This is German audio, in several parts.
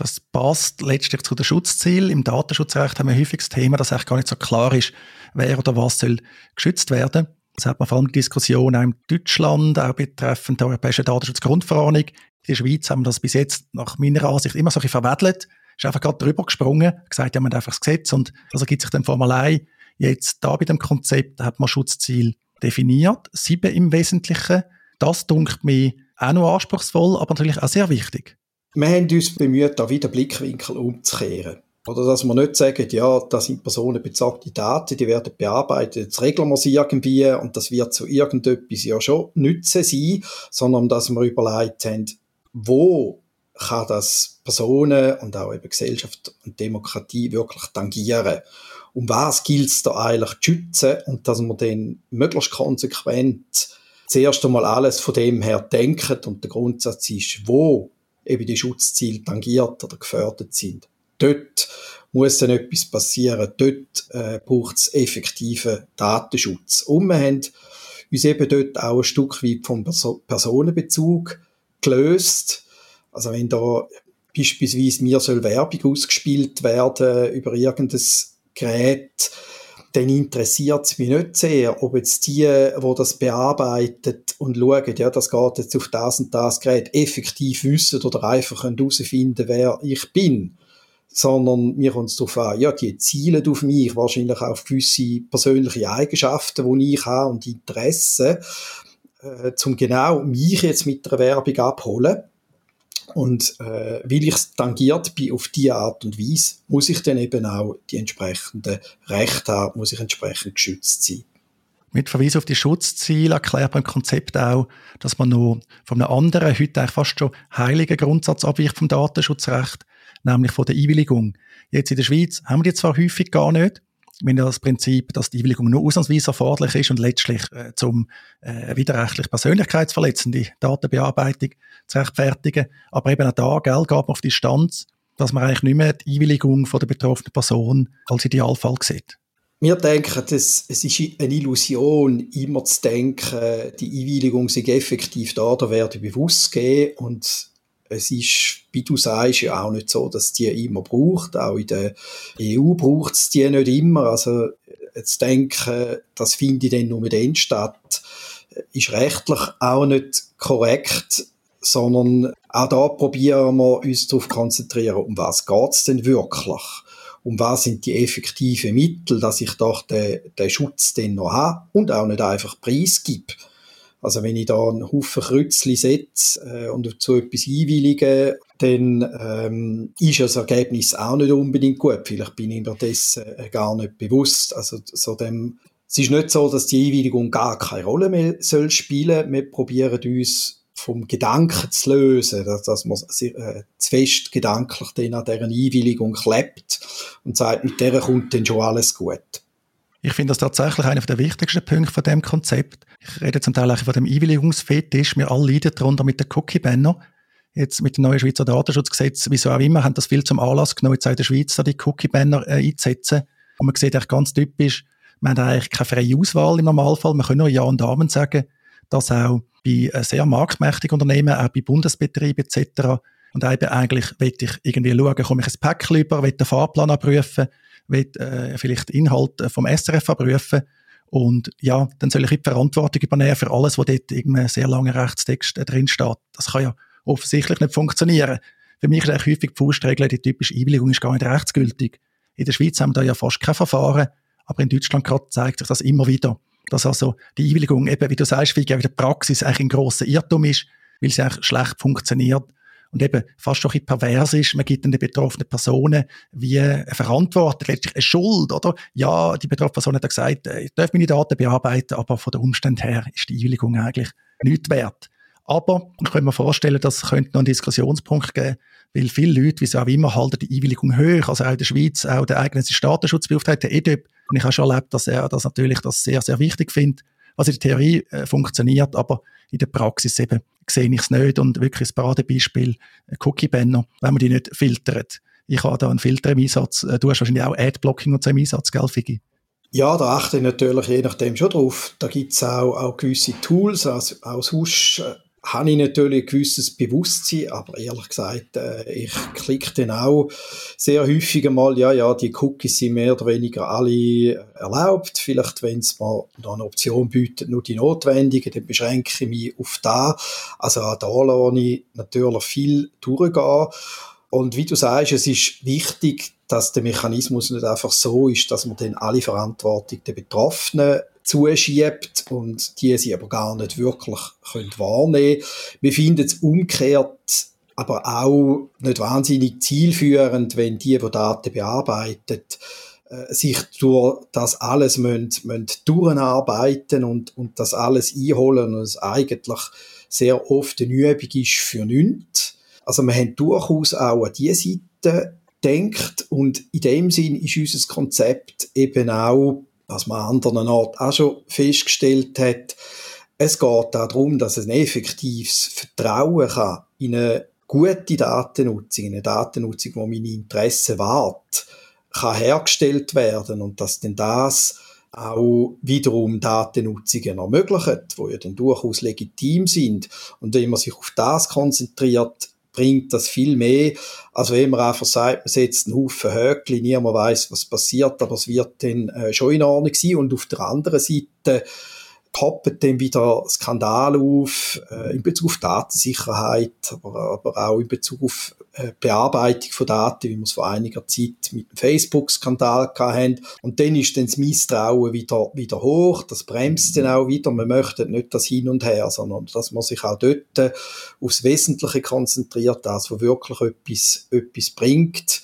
Das passt letztlich zu den Schutzzielen. Im Datenschutzrecht haben wir häufig das Thema, dass eigentlich gar nicht so klar ist, wer oder was soll geschützt werden. Das hat man vor allem die Diskussion auch in Deutschland, auch betreffend der Europäischen Datenschutzgrundverordnung. In der Schweiz haben wir das bis jetzt nach meiner Ansicht immer so ein bisschen verwedelt. Ist einfach gerade drüber gesprungen, gesagt, ja, man hat einfach das Gesetz und das ergibt sich dann Formel Jetzt da bei dem Konzept hat man Schutzziel definiert, sieben im Wesentlichen. Das dunkelt mir auch noch anspruchsvoll, aber natürlich auch sehr wichtig. Wir haben uns bemüht, da wieder Blickwinkel umzukehren. Oder dass wir nicht sagen, ja, das sind personenbezogene Daten, die werden bearbeitet, jetzt regeln wir sie irgendwie und das wird zu irgendetwas ja schon nützen sein, sondern dass wir überlegt haben, wo kann das Personen und auch eben Gesellschaft und Demokratie wirklich tangieren. Um was gilt es da eigentlich zu schützen und dass man dann möglichst konsequent zuerst einmal alles von dem her denken und der Grundsatz ist, wo eben die Schutzziele tangiert oder gefördert sind. Dort muss dann etwas passieren. Dort äh, braucht es effektiven Datenschutz. Und wir haben uns eben dort auch ein Stück weit vom Perso Personenbezug gelöst. Also wenn da beispielsweise mir soll Werbung ausgespielt werden über irgendein Gerät, dann interessiert es mich nicht sehr, ob jetzt die, wo das bearbeitet und schauen, ja, das geht jetzt auf das und das Gerät, effektiv wissen oder einfach herausfinden, wer ich bin. Sondern mir kommt es darauf an, ja, die zielen auf mich, wahrscheinlich auf gewisse persönliche Eigenschaften, die ich habe und Interessen, äh, zum genau mich jetzt mit der Werbung abholen. Und äh, weil ich tangiert bin auf diese Art und Weise, muss ich dann eben auch die entsprechenden Rechte haben, muss ich entsprechend geschützt sein. Mit Verweis auf die Schutzziele erklärt beim Konzept auch, dass man noch von einem anderen, heute eigentlich fast schon heiligen Grundsatz abweicht vom Datenschutzrecht, nämlich von der Einwilligung. Jetzt in der Schweiz haben wir die zwar häufig gar nicht, wir das Prinzip, dass die Einwilligung nur ausnahmsweise erforderlich ist und letztlich äh, zum äh, widerrechtlich persönlichkeitsverletzende Datenbearbeitung zu rechtfertigen. Aber eben auch da, gell, geht man auf die Stanz, dass man eigentlich nicht mehr die Einwilligung von der betroffenen Person als Idealfall sieht. Wir denken, dass es ist eine Illusion, immer zu denken, die Einwilligung sei effektiv da, da werde bewusst gehen und es ist, wie du sagst, ja auch nicht so, dass die immer braucht. Auch in der EU braucht es die nicht immer. Also, zu denken, das finde ich dann nur dann statt, ist rechtlich auch nicht korrekt, sondern auch da probieren wir uns darauf konzentrieren, um was geht es denn wirklich? Um was sind die effektiven Mittel, dass ich doch den, den Schutz dann noch habe und auch nicht einfach preisgebe. Also wenn ich da einen Haufen Kreuzchen setze äh, und dazu etwas einwillige, dann ähm, ist das Ergebnis auch nicht unbedingt gut. Vielleicht bin ich mir dessen äh, gar nicht bewusst. Also so dem, es ist nicht so, dass die Einwilligung gar keine Rolle mehr soll spielen. Wir probieren uns vom Gedanken zu lösen, dass, dass man äh, zu fest gedanklich dann an dieser Einwilligung klebt und sagt, mit der kommt dann schon alles gut. Ich finde das tatsächlich einer der wichtigsten Punkte von dem Konzept. Ich rede zum Teil auch von dem Einwilligungsfetisch. Wir alle leiden darunter mit den Cookie-Banner. Jetzt mit dem neuen Schweizer Datenschutzgesetz, wieso auch immer, haben das viel zum Anlass genommen, jetzt in der Schweiz die Cookie-Banner äh, einzusetzen. Und man sieht eigentlich ganz typisch, wir haben eigentlich keine freie Auswahl im Normalfall. Wir können nur Ja und Amen sagen, dass auch bei äh, sehr marktmächtigen Unternehmen, auch bei Bundesbetrieben etc. Und eben eigentlich will ich irgendwie schauen, komme ich ein Päckchen über, will den Fahrplan abprüfen, will äh, vielleicht Inhalt vom SRF abrufen und ja, dann soll ich die Verantwortung übernehmen für alles, was dort irgendein sehr langer Rechtstext äh, drin steht. Das kann ja offensichtlich nicht funktionieren. Für mich ist häufig die Faustregel, die typische Einwilligung ist gar nicht rechtsgültig. In der Schweiz haben wir da ja fast kein Verfahren, aber in Deutschland gerade zeigt sich das immer wieder, dass also die Einwilligung eben, wie du sagst, wie in der Praxis eigentlich ein grosser Irrtum ist, weil sie eigentlich schlecht funktioniert und eben fast schon ein bisschen pervers ist. Man gibt den betroffenen Personen wie eine Verantwortung, letztlich eine Schuld, oder? Ja, die betroffene Person hat gesagt, äh, ich darf meine Daten bearbeiten, aber von den Umständen her ist die Einwilligung eigentlich nichts wert. Aber ich kann mir vorstellen, dass es könnte noch einen Diskussionspunkt geben, weil viele Leute, wie sie auch immer, halten die Einwilligung hoch. Also auch in der Schweiz, auch der eigene Datenschutzbeauftragte, der EDEP. Und ich habe schon erlebt, dass er das natürlich das sehr, sehr wichtig findet, was in der Theorie äh, funktioniert, aber in der Praxis eben sehe ich es nicht. Und wirklich das Paradebeispiel, äh, Cookie-Banner, wenn man die nicht filtert. Ich habe da einen Filter im Einsatz. Äh, du hast wahrscheinlich auch Adblocking und so im Einsatz, gell, Figi? Ja, da achte ich natürlich je nachdem schon drauf. Da gibt es auch, auch gewisse Tools, also aus Husch habe ich natürlich ein gewisses Bewusstsein, aber ehrlich gesagt, äh, ich klicke dann auch sehr häufig einmal, ja, ja, die Cookies sind mehr oder weniger alle erlaubt. Vielleicht, wenn es mal noch eine Option bietet, nur die notwendigen, dann beschränke ich mich auf da. Also auch da lasse ich natürlich viel durchgehen. Und wie du sagst, es ist wichtig, dass der Mechanismus nicht einfach so ist, dass man dann alle Verantwortung der Betroffenen zuschiebt und die sie aber gar nicht wirklich können wahrnehmen Wir finden es umgekehrt aber auch nicht wahnsinnig zielführend, wenn die, die Daten bearbeitet, äh, sich durch das alles müssen, müssen durcharbeiten und, und das alles einholen und es eigentlich sehr oft eine Übung ist für nichts. Also wir haben durchaus auch an diese Seite denkt und in dem Sinn ist unser Konzept eben auch was man an anderen Orten auch schon festgestellt hat. Es geht auch darum, dass ein effektives Vertrauen kann in eine gute Datennutzung, eine Datennutzung, wo meine Interessen wahrt, kann hergestellt werden und dass denn das auch wiederum Datennutzungen ermöglicht, wo ja dann durchaus legitim sind. Und wenn man sich auf das konzentriert, bringt das viel mehr, als wenn man einfach sagt, man setzt einen Haufen Höckli, niemand weiß, was passiert, aber es wird dann äh, schon in Ordnung sein. Und auf der anderen Seite poppen dann wieder Skandale auf äh, in Bezug auf Datensicherheit, aber, aber auch in Bezug auf äh, Bearbeitung von Daten, wie wir es vor einiger Zeit mit dem Facebook-Skandal hatten. Und dann ist dann das Misstrauen wieder, wieder hoch, das bremst dann auch wieder. Man möchte nicht das Hin und Her, sondern dass man sich auch dort aufs Wesentliche konzentriert, das, was wirklich etwas, etwas bringt.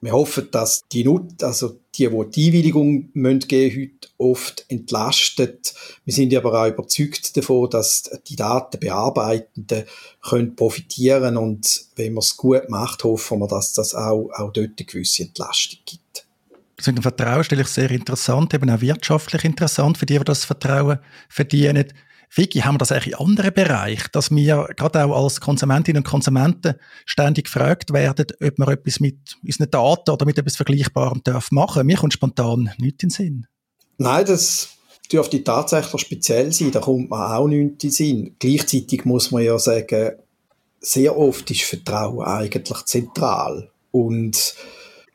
Wir hoffen, dass die Nut also die, die die Einwilligung müssen geben, heute oft entlastet. Wir sind aber auch überzeugt davon, dass die Datenbearbeitenden können profitieren und wenn man es gut macht, hoffen wir, dass das auch, auch dort eine gewisse Entlastung gibt. Das Vertrauen stelle ich sehr interessant, eben auch wirtschaftlich interessant für die, die das Vertrauen verdienen. Vicky, haben wir das eigentlich in anderen Bereichen, dass wir gerade auch als Konsumentinnen und Konsumenten ständig gefragt werden, ob wir etwas mit unseren Daten oder mit etwas Vergleichbarem dürfen machen? Mir kommt spontan nichts in den Sinn. Nein, das dürfte tatsächlich speziell sein, da kommt man auch nichts in den Sinn. Gleichzeitig muss man ja sagen, sehr oft ist Vertrauen eigentlich zentral und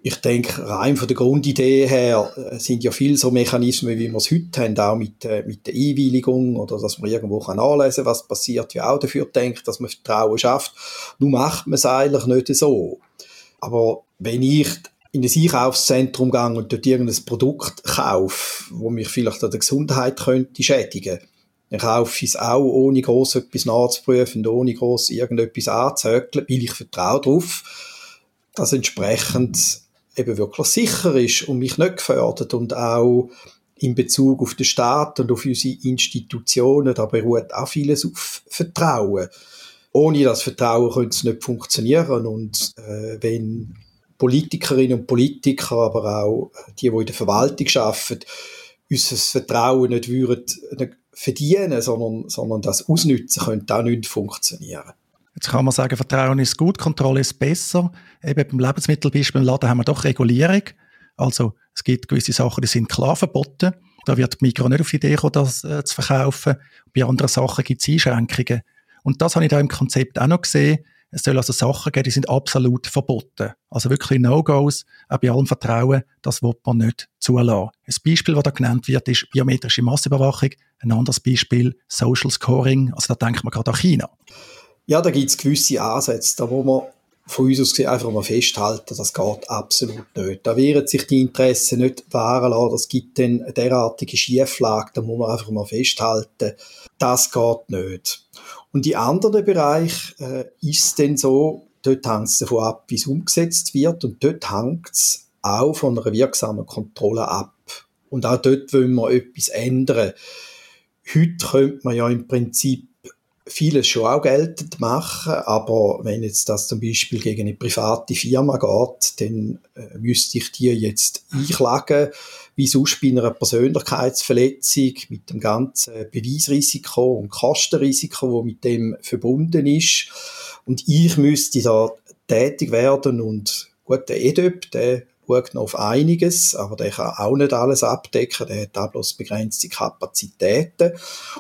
ich denke, rein von der Grundidee her äh, sind ja viele so Mechanismen, wie wir es heute haben, auch mit, äh, mit der Einwilligung oder dass man irgendwo kann anlesen was passiert, ja auch dafür denkt, dass man Vertrauen schafft. Nun macht man es eigentlich nicht so. Aber wenn ich in ein Einkaufszentrum gehe und dort irgendein Produkt kaufe, wo mich vielleicht an der Gesundheit könnte schädigen, dann kaufe ich es auch, ohne groß etwas nachzuprüfen, ohne groß irgendetwas anzuhökeln, weil ich vertraue darauf, dass entsprechend eben wirklich sicher ist und mich nicht gefördert und auch in Bezug auf den Staat und auf unsere Institutionen, da beruht auch vieles auf Vertrauen. Ohne das Vertrauen könnte es nicht funktionieren und äh, wenn Politikerinnen und Politiker, aber auch die, die in der Verwaltung arbeiten, unser Vertrauen nicht würden verdienen, sondern, sondern das ausnützen, könnte auch nicht funktionieren. Jetzt kann man sagen, Vertrauen ist gut, Kontrolle ist besser. Eben beim Lebensmittelbeispiel im Laden haben wir doch Regulierung. Also es gibt gewisse Sachen, die sind klar verboten. Da wird Mikro nicht auf die Idee kommen, das äh, zu verkaufen. Bei anderen Sachen gibt es Einschränkungen. Und das habe ich da im Konzept auch noch gesehen. Es soll also Sachen geben, die sind absolut verboten. Also wirklich No-Gos, auch bei allem Vertrauen, das wird man nicht zulassen. Ein Beispiel, das da genannt wird, ist biometrische Massüberwachung. Ein anderes Beispiel, Social Scoring. Also da denkt man gerade an China. Ja, da gibt es gewisse Ansätze, da wo man von uns aus einfach mal festhalten, das geht absolut nicht. Da werden sich die Interessen nicht wahren lassen, das gibt dann eine derartige Schieflage, da muss man einfach mal festhalten, das geht nicht. Und in anderen Bereichen äh, ist es dann so, dort hängt es davon ab, wie es umgesetzt wird und dort hängt es auch von einer wirksamen Kontrolle ab. Und auch dort wollen wir etwas ändern. Heute könnte man ja im Prinzip vieles schon auch geltend machen, aber wenn jetzt das zum Beispiel gegen eine private Firma geht, dann äh, müsste ich die jetzt einklagen, wie sonst bei einer Persönlichkeitsverletzung mit dem ganzen Beweisrisiko und Kostenrisiko, wo mit dem verbunden ist. Und ich müsste da tätig werden und gut, der EDÖP, der schaut noch auf einiges, aber der kann auch nicht alles abdecken, der hat auch bloß begrenzte Kapazitäten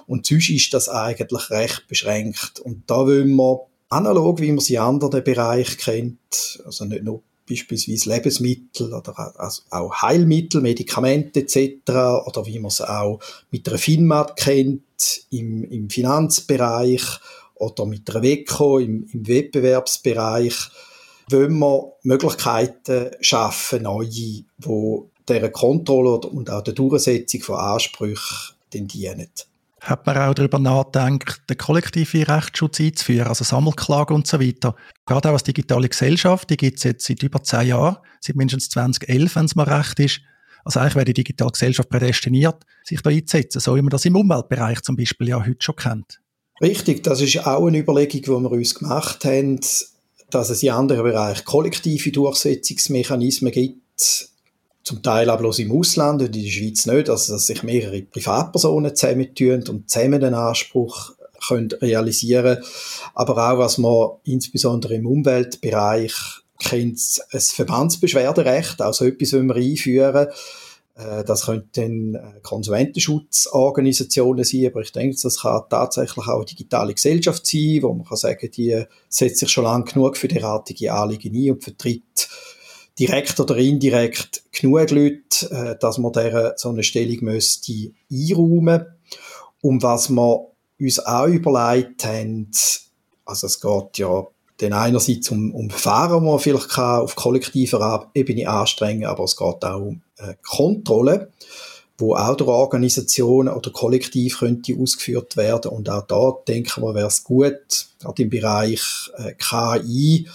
und sonst ist das eigentlich recht beschränkt und da wollen wir analog, wie man sie in anderen Bereichen kennt, also nicht nur beispielsweise Lebensmittel oder also auch Heilmittel, Medikamente etc. oder wie man es auch mit einer FINMAT kennt im, im Finanzbereich oder mit einer WECO im, im Wettbewerbsbereich, wollen wir Möglichkeiten schaffen, neue, wo der Kontrolle und auch der Durchsetzung von Ansprüchen dienen hat man auch darüber nachgedacht, den kollektiven Rechtsschutz einzuführen, also Sammelklage und so weiter. Gerade auch als digitale Gesellschaft, die gibt es jetzt seit über zehn Jahren, seit mindestens 2011, wenn es mal recht ist. Also eigentlich wäre die digitale Gesellschaft prädestiniert, sich da einzusetzen, so wie man das im Umweltbereich zum Beispiel ja heute schon kennt. Richtig, das ist auch eine Überlegung, die wir uns gemacht haben, dass es in anderen Bereichen kollektive Durchsetzungsmechanismen gibt, zum Teil auch bloß im Ausland und in der Schweiz nicht, also dass sich mehrere Privatpersonen zusammentun und zusammen einen Anspruch können realisieren aber auch, was man insbesondere im Umweltbereich kennt, ein Verbandsbeschwerderecht, also etwas, was wir einführen das könnten äh, Konsumentenschutzorganisationen sein, aber ich denke, das kann tatsächlich auch eine digitale Gesellschaft sein, wo man kann sagen, die setzt sich schon lange genug für derartige Anliegen ein und vertritt direkt oder indirekt genug Leute, äh, dass man der so eine Stellung müsste einräumen. Um was wir uns auch überlegt haben, also es geht ja dann einerseits um, um Verfahren, die man vielleicht kann auf kollektiver Ebene anstrengen aber es geht auch um äh, Kontrolle, wo auch durch Organisationen oder Kollektiv könnte ausgeführt werden. Und auch da denken wir, wäre es gut, gerade im Bereich äh, KI,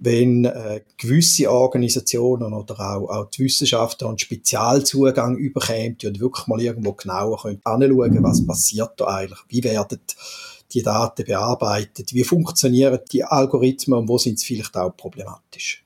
wenn äh, gewisse Organisationen oder auch, auch die Wissenschaftler einen Spezialzugang überkämen und wirklich mal irgendwo genauer können anschauen, was passiert da eigentlich, wie werden die Daten bearbeitet, wie funktionieren die Algorithmen und wo sind sie vielleicht auch problematisch.